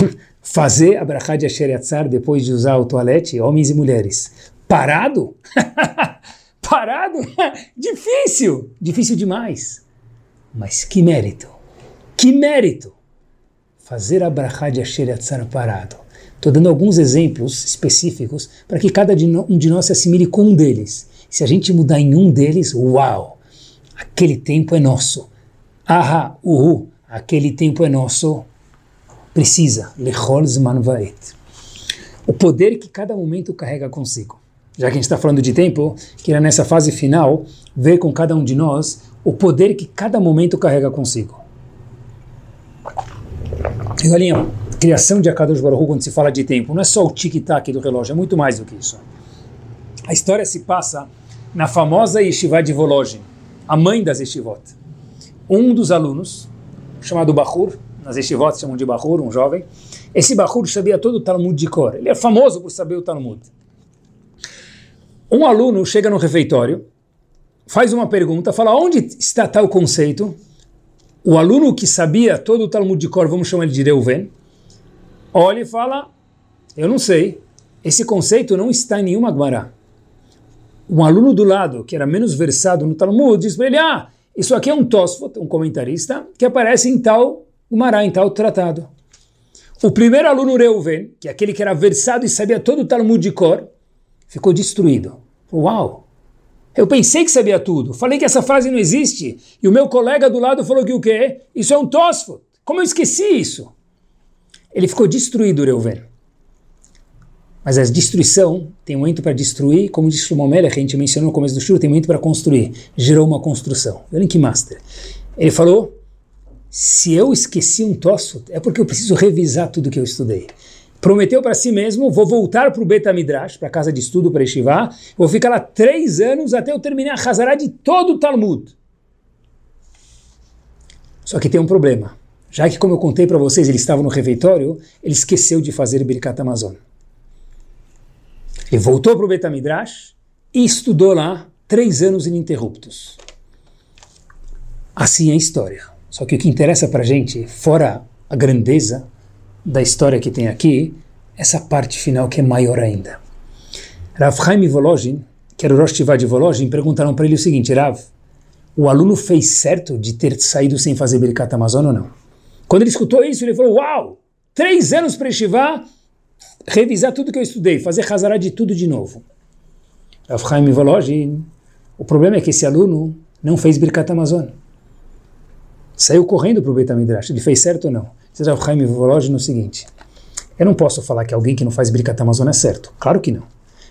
Fazer a brachá de Asher depois de usar o toalete, homens e mulheres. Parado? Parado? Difícil! Difícil demais. Mas que mérito! Que mérito! Fazer a brachá de Asher parado. Estou dando alguns exemplos específicos para que cada um de nós se assimile com um deles. Se a gente mudar em um deles, uau! Aquele tempo é nosso. Aha, uhu, aquele tempo é nosso. Precisa. Lechol. O poder que cada momento carrega consigo. Já que a gente está falando de tempo, queria nessa fase final ver com cada um de nós o poder que cada momento carrega consigo. E galinha, criação de Akadosh Baruch quando se fala de tempo, não é só o tic-tac do relógio, é muito mais do que isso. A história se passa na famosa Yeshiva de Volozhin, a mãe das Yeshivot. Um dos alunos, chamado Bahur, nas Yeshivot chamam de Bahur, um jovem, esse Bahur sabia todo o Talmud de cor. Ele é famoso por saber o Talmud. Um aluno chega no refeitório, faz uma pergunta, fala onde está tal conceito, o aluno que sabia todo o Talmud de cor, vamos chamar ele de Reuven, olha e fala, eu não sei, esse conceito não está em nenhuma Gemara. Um aluno do lado, que era menos versado no Talmud, diz para ele, ah, isso aqui é um Tosfot, um comentarista, que aparece em tal Gemara, em tal tratado. O primeiro aluno Reuven, que é aquele que era versado e sabia todo o Talmud de cor, ficou destruído. Uau! Eu pensei que sabia tudo. Falei que essa frase não existe. E o meu colega do lado falou que o quê? Isso é um Tosfot. Como eu esqueci isso? Ele ficou destruído, Reuven. Mas a destruição tem momento para destruir, como disse o Melech, a gente mencionou no começo do show, tem momento para construir. Gerou uma construção. Olhem que master. Ele falou, se eu esqueci um Tosfot, é porque eu preciso revisar tudo que eu estudei prometeu para si mesmo, vou voltar para o Betamidrash, para a casa de estudo, para Yeshiva, vou ficar lá três anos até eu terminar a Hazará de todo o Talmud. Só que tem um problema. Já que, como eu contei para vocês, ele estava no refeitório, ele esqueceu de fazer Birkat Amazon. Ele voltou para o Betamidrash e estudou lá três anos ininterruptos. Assim é a história. Só que o que interessa para a gente, fora a grandeza, da história que tem aqui, essa parte final que é maior ainda. Rav Chaim Volozhin, que era o Rosh de Volozhin, perguntaram para ele o seguinte, Rav, o aluno fez certo de ter saído sem fazer Birkat Amazon ou não? Quando ele escutou isso, ele falou, uau, três anos para Yeshiva, revisar tudo que eu estudei, fazer Hazará de tudo de novo. Rav Chaim O problema é que esse aluno não fez Birkat Amazon. Saiu correndo para o Beit. Ele fez certo ou não? Seja o Chaim Voloj no seguinte. Eu não posso falar que alguém que não faz Birkat Amazon é certo. Claro que não.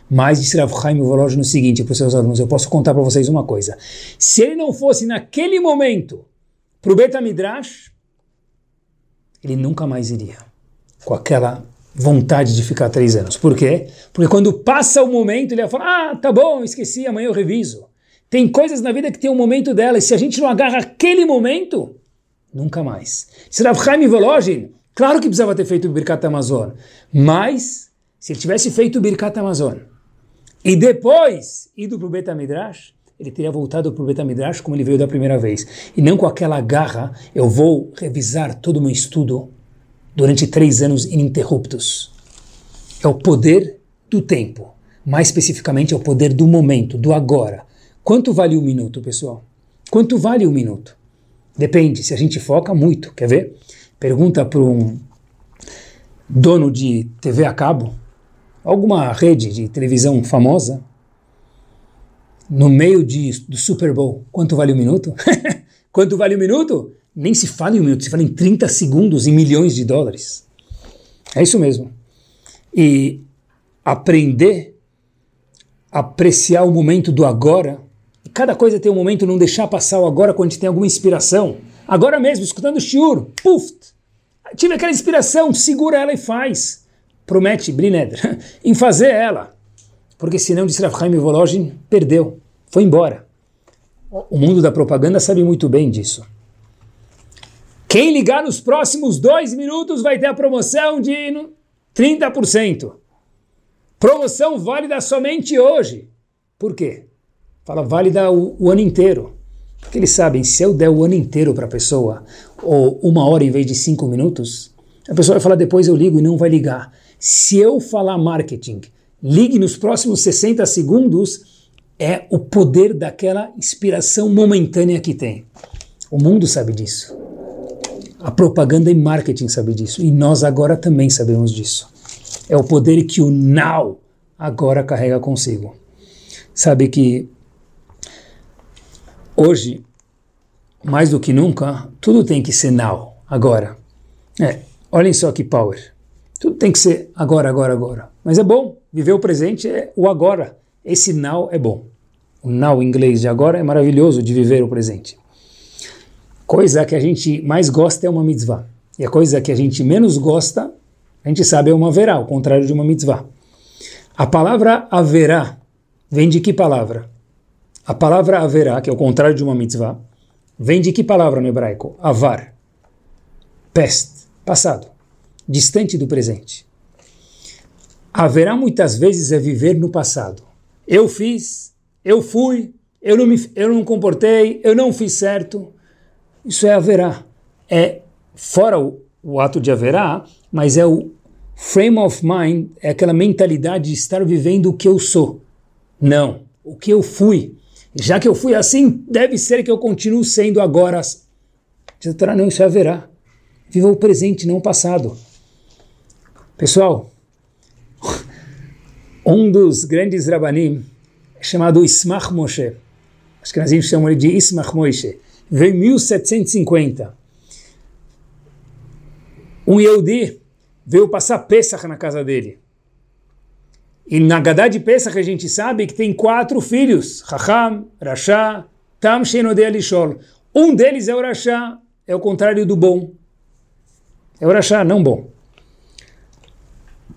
Mas disse Rav Chaim Voloj no seguinte para os seus alunos, eu posso contar para vocês uma coisa. Se ele não fosse naquele momento para o Beit ele nunca mais iria. Com aquela vontade de ficar três anos. Por quê? Porque quando passa o momento, ele vai falar, ah, tá bom, esqueci, amanhã eu reviso. Tem coisas na vida que tem um momento dela, e se a gente não agarra aquele momento, nunca mais. Se Rav Chaim Volojin, claro que precisava ter feito o Birkat Amazon, mas se ele tivesse feito o Birkat Amazon e depois ido para o Betamidrash, ele teria voltado para o Betamidrash como ele veio da primeira vez. E não com aquela garra, eu vou revisar todo o meu estudo durante três anos ininterruptos. É o poder do tempo. Mais especificamente, é o poder do momento, do agora. Quanto vale um minuto, pessoal? Quanto vale um minuto? Depende, se a gente foca muito, quer ver? Pergunta para um dono de TV a cabo, alguma rede de televisão famosa, no meio de, do Super Bowl, quanto vale um minuto? quanto vale um minuto? Nem se fala em um minuto, se fala em 30 segundos e milhões de dólares. É isso mesmo. E aprender a apreciar o momento do agora Cada coisa tem um momento, não deixar passar o agora quando a gente tem alguma inspiração. Agora mesmo, escutando o shiur, puf, tive aquela inspiração, segura ela e faz. Promete, Brineder, em fazer ela. Porque senão, disse Rav Chaim Volozhin, perdeu, foi embora. O mundo da propaganda sabe muito bem disso. Quem ligar nos próximos dois minutos vai ter a promoção de 30%. Promoção válida somente hoje. Por quê? Fala, vale dar o, o ano inteiro. Porque eles sabem, se eu der o ano inteiro para a pessoa, ou uma hora em vez de cinco minutos, a pessoa vai falar depois eu ligo e não vai ligar. Se eu falar marketing, ligue nos próximos 60 segundos, é o poder daquela inspiração momentânea que tem. O mundo sabe disso. A propaganda e marketing sabe disso. E nós agora também sabemos disso. É o poder que o now agora carrega consigo. Sabe que Hoje, mais do que nunca, tudo tem que ser now, agora. É, olhem só que power. Tudo tem que ser agora, agora, agora. Mas é bom, viver o presente é o agora. Esse now é bom. O now em inglês de agora é maravilhoso de viver o presente. Coisa que a gente mais gosta é uma mitzvah. E a coisa que a gente menos gosta, a gente sabe é uma verá, o contrário de uma mitzvah. A palavra haverá vem de que palavra? A palavra haverá, que é o contrário de uma mitzvah, vem de que palavra no hebraico? Avar. Pest. Passado. Distante do presente. Haverá muitas vezes é viver no passado. Eu fiz, eu fui, eu não me eu não comportei, eu não fiz certo. Isso é haverá. É fora o, o ato de haverá, mas é o frame of mind, é aquela mentalidade de estar vivendo o que eu sou. Não, o que eu fui. Já que eu fui assim, deve ser que eu continuo sendo agora. Não, isso é haverá. Viva o presente, não o passado. Pessoal, um dos grandes rabanim, chamado Ismach Moshe, acho que nós chamamos ele de Ismach Moshe, veio em 1750. Um Yehudi veio passar Pesach na casa dele. E na Gadá de Pesach a gente sabe que tem quatro filhos, Raham, Rasha, Tam Shenode Alishol. Um deles é o Rasha, é o contrário do bom. É o Rasha, não bom.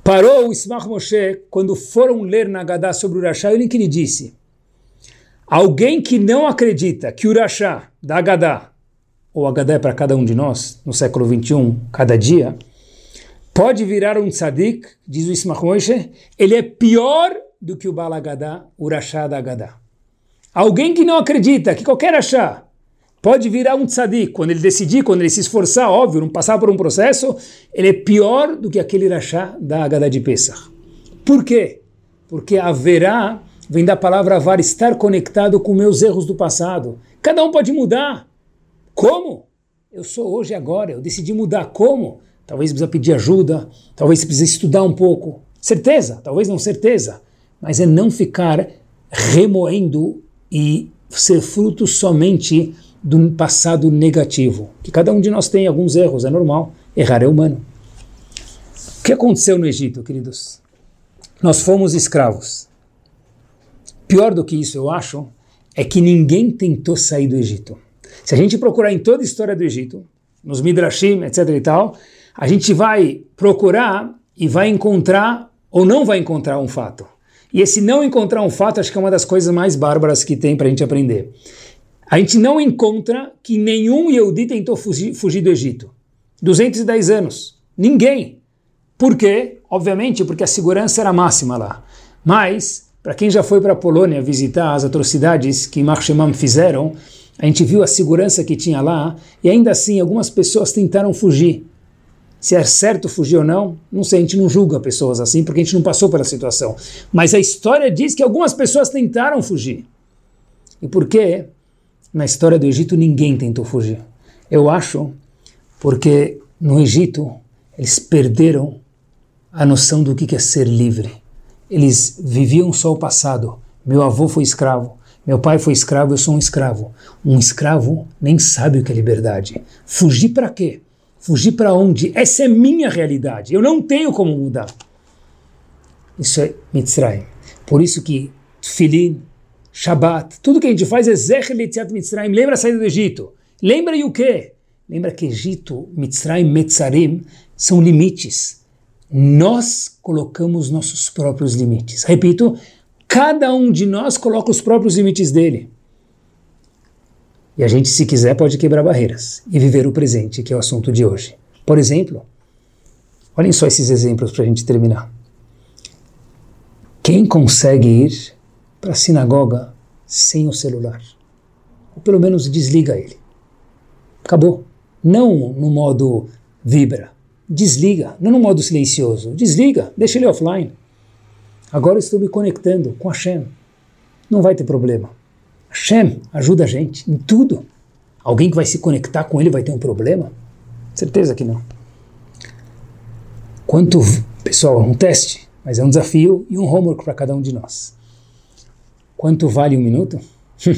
Parou o Ismach Moshe quando foram ler na Gadá sobre o Rasha, olha o que ele disse. Alguém que não acredita que o Rasha da Gadá, ou Gadá é para cada um de nós, no século 21, cada dia, pode virar um tzadik, diz o Ismach Moshe, ele é pior do que o Balagadá, o Rashá da Agadá. Alguém que não acredita que qualquer Rashá pode virar um tzadik, quando ele decidir, quando ele se esforçar, óbvio, não passar por um processo, ele é pior do que aquele Rashá da Agadá de Pesach. Por quê? Porque haverá, vem da palavra avar, estar conectado com meus erros do passado. Cada um pode mudar. Como? Eu sou hoje agora, eu decidi mudar. Como? talvez precisa pedir ajuda, talvez você precise estudar um pouco. Certeza, talvez não certeza, mas é não ficar remoendo e ser fruto somente de um passado negativo. Que cada um de nós tem alguns erros, é normal. Errar é humano. O que aconteceu no Egito, queridos? Nós fomos escravos. Pior do que isso, eu acho, é que ninguém tentou sair do Egito. Se a gente procurar em toda a história do Egito, nos Midrashim, etc e tal, a gente vai procurar e vai encontrar ou não vai encontrar um fato. E esse não encontrar um fato, acho que é uma das coisas mais bárbaras que tem para a gente aprender. A gente não encontra que nenhum Yehudi tentou fugir, fugir do Egito. 210 anos. Ninguém. Por quê? Obviamente porque a segurança era máxima lá. Mas, para quem já foi para a Polônia visitar as atrocidades que Marshemam fizeram, a gente viu a segurança que tinha lá e ainda assim algumas pessoas tentaram fugir. Se é certo fugir ou não, não sei, a gente não julga pessoas assim porque a gente não passou pela situação. Mas a história diz que algumas pessoas tentaram fugir. E por quê? Na história do Egito ninguém tentou fugir. Eu acho porque no Egito eles perderam a noção do que é ser livre. Eles viviam só o passado. Meu avô foi escravo, meu pai foi escravo, eu sou um escravo. Um escravo nem sabe o que é liberdade. Fugir para quê? Fugir para onde? Essa é minha realidade. Eu não tenho como mudar. Isso é Mitzrayim. Por isso que Tfilin, Shabbat, tudo que a gente faz é Zecher Litziat Mitzrayim. Lembra a saída do Egito. Lembra e o quê? Lembra que Egito, Mitzrayim, Metzarim são limites. Nós colocamos nossos próprios limites. Repito, cada um de nós coloca os próprios limites dele. E a gente, se quiser, pode quebrar barreiras e viver o presente, que é o assunto de hoje. Por exemplo, olhem só esses exemplos para a gente terminar. Quem consegue ir para a sinagoga sem o celular? Ou pelo menos desliga ele. Acabou. Não no modo vibra. Desliga. Não no modo silencioso. Desliga. Deixa ele offline. Agora estou me conectando com a Hashem. Não vai ter problema. Hashem ajuda a gente em tudo. Alguém que vai se conectar com ele vai ter um problema? Certeza que não. Quanto, pessoal, é um teste, mas é um desafio e um homework para cada um de nós. Quanto vale um minuto?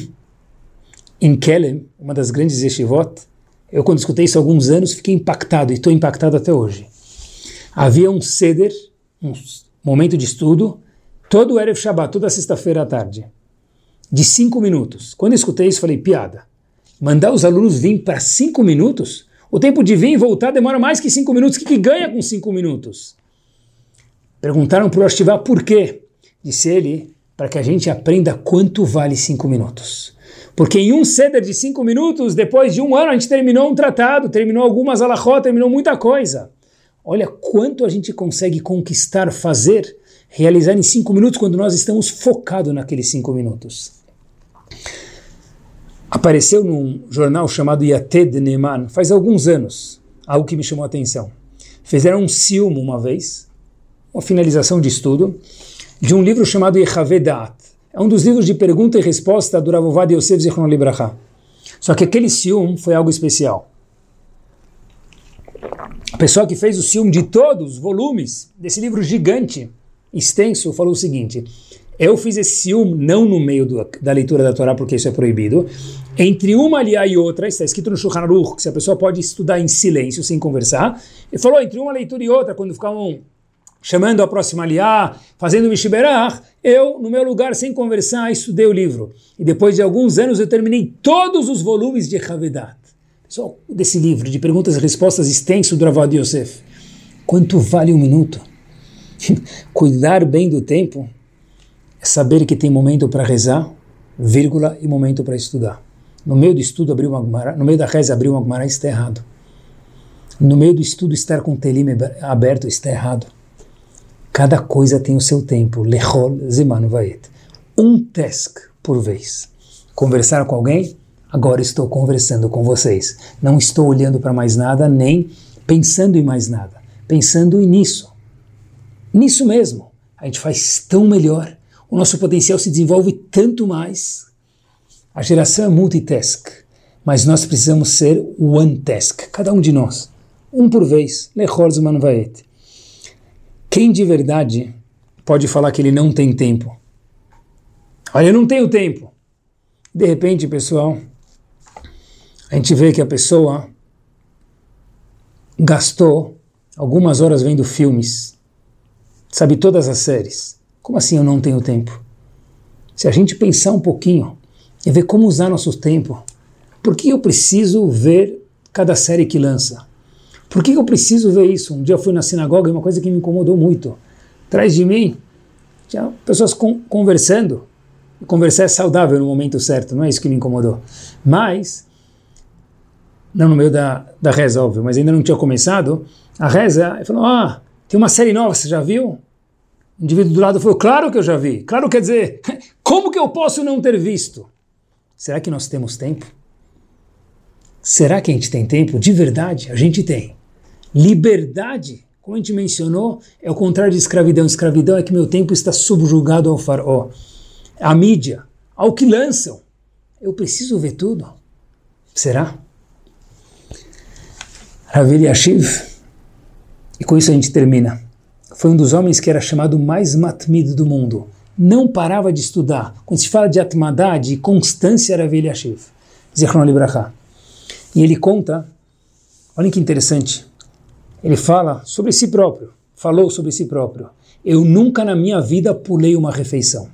em Kelem, uma das grandes yeshivot, eu quando escutei isso há alguns anos fiquei impactado e estou impactado até hoje. Havia um ceder, um momento de estudo, todo Erev Shabbat, toda sexta-feira à tarde de cinco minutos. Quando escutei isso, falei, piada. Mandar os alunos vir para cinco minutos? O tempo de vir e voltar demora mais que cinco minutos. O que, que ganha com cinco minutos? Perguntaram para o Ashtivá por quê. Disse ele, para que a gente aprenda quanto vale cinco minutos. Porque em um ceder de cinco minutos, depois de um ano, a gente terminou um tratado, terminou algumas alahot, terminou muita coisa. Olha quanto a gente consegue conquistar, fazer, realizar em cinco minutos quando nós estamos focados naqueles cinco minutos. Apareceu num jornal chamado Yated Neman faz alguns anos, algo que me chamou a atenção. Fizeram um filme uma vez, uma finalização de estudo, de um livro chamado Yechavedat. É um dos livros de pergunta e resposta do Ravovad Yosef Zichron Libraha. Só que aquele ciúme foi algo especial. A pessoa que fez o ciúme de todos os volumes desse livro gigante, extenso, falou o seguinte: eu fiz esse ciúme não no meio do, da leitura da Torá, porque isso é proibido. Entre uma aliá e outra, está escrito no Shulchan Aruch, que a pessoa pode estudar em silêncio, sem conversar. Ele falou, entre uma leitura e outra, quando ficavam chamando a próxima aliá, fazendo Mishiberach, eu, no meu lugar, sem conversar, estudei o livro. E depois de alguns anos, eu terminei todos os volumes de Havedat. Pessoal, desse livro, de perguntas e respostas extenso do Ravad Yosef. Quanto vale um minuto? Cuidar bem do tempo é saber que tem momento para rezar, vírgula, e momento para estudar. No meio do estudo abrir uma Gemara, no meio da reza abrir uma Gemara está errado. No meio do estudo estar com o telim aberto está errado. Cada coisa tem o seu tempo. Lechol zemanu vaet. Um task por vez. Conversar com alguém? Agora estou conversando com vocês. Não estou olhando para mais nada, nem pensando em mais nada. Pensando nisso. Nisso mesmo. A gente faz tão melhor o nosso potencial se desenvolve tanto mais. A geração é multitask, mas nós precisamos ser one task, cada um de nós, um por vez. Quem de verdade pode falar que ele não tem tempo? Olha, eu não tenho tempo. De repente, pessoal, a gente vê que a pessoa gastou algumas horas vendo filmes, sabe todas as séries. Como assim eu não tenho tempo? Se a gente pensar um pouquinho e ver como usar nosso tempo, por que eu preciso ver cada série que lança? Por que eu preciso ver isso? Um dia eu fui na sinagoga e uma coisa que me incomodou muito. Atrás de mim, tinha pessoas com, conversando. conversar é saudável no momento certo, não é isso que me incomodou. Mas, não no meio da, da reza, óbvio, mas ainda não tinha começado, a reza, ele falou, ah, tem uma série nova, você já viu? O indivíduo do lado falou, claro que eu já vi. Claro quer dizer, como que eu posso não ter visto? Será que nós temos tempo? Será que a gente tem tempo? De verdade, a gente tem. Liberdade, como a gente mencionou, é o contrário de escravidão. Escravidão é que meu tempo está subjugado ao faraó, à mídia, ao que lançam. Eu preciso ver tudo? Será? Rav Yashiv, e com isso a gente termina foi um dos homens que era chamado mais matmido do mundo. Não parava de estudar. Quando se fala de atmadá, de constância, era Veliashiv. Zichron Libraha. E ele conta, olha que interessante, ele fala sobre si próprio, falou sobre si próprio. Eu nunca na minha vida pulei uma refeição.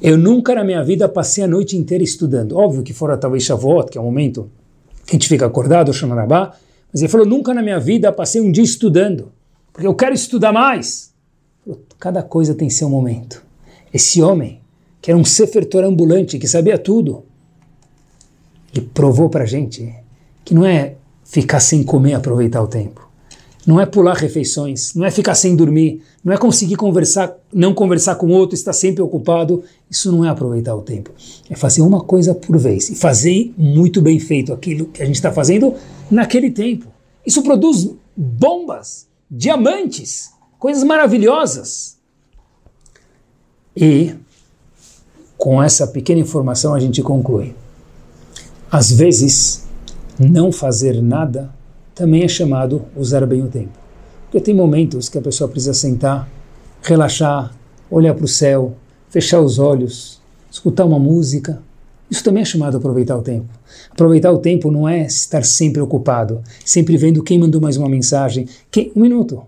Eu nunca na minha vida passei a noite inteira estudando. Óbvio que fora talvez Shavuot, que é o momento que a gente fica acordado, Shonarabá, mas ele falou, nunca na minha vida passei um dia estudando porque eu quero estudar mais. Cada coisa tem seu momento. Esse homem, que era um sefertor ambulante, que sabia tudo, ele provou para a gente que não é ficar sem comer aproveitar o tempo. Não é pular refeições, não é ficar sem dormir, não é conseguir conversar, não conversar com outro, estar sempre ocupado. Isso não é aproveitar o tempo. É fazer uma coisa por vez e fazer muito bem feito aquilo que a gente está fazendo naquele tempo. Isso produz bombas diamantes, coisas maravilhosas. E com essa pequena informação a gente conclui. Às vezes, não fazer nada também é chamado usar bem o tempo. Porque tem momentos que a pessoa precisa sentar, relaxar, olhar para o céu, fechar os olhos, escutar uma música. Isso também é chamado aproveitar o tempo. Aproveitar o tempo não é estar sempre ocupado, sempre vendo quem mandou mais uma mensagem. Quem, um minuto.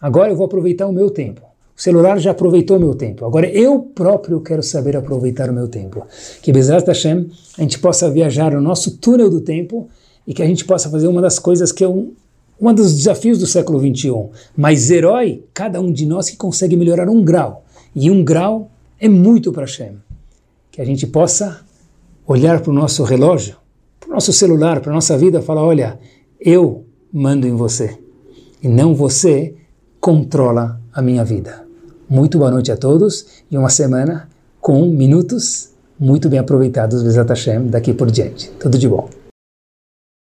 Agora eu vou aproveitar o meu tempo. O celular já aproveitou o meu tempo. Agora eu próprio quero saber aproveitar o meu tempo. Que Bezat Hashem, a gente possa viajar no nosso túnel do tempo e que a gente possa fazer uma das coisas que é um, um dos desafios do século 21. Mas herói, cada um de nós que consegue melhorar um grau. E um grau é muito para Hashem. Que a gente possa olhar para o nosso relógio, para o nosso celular, para a nossa vida, falar: olha, eu mando em você e não você controla a minha vida. Muito boa noite a todos e uma semana com minutos muito bem aproveitados, Bezat Hashem, daqui por diante. Tudo de bom.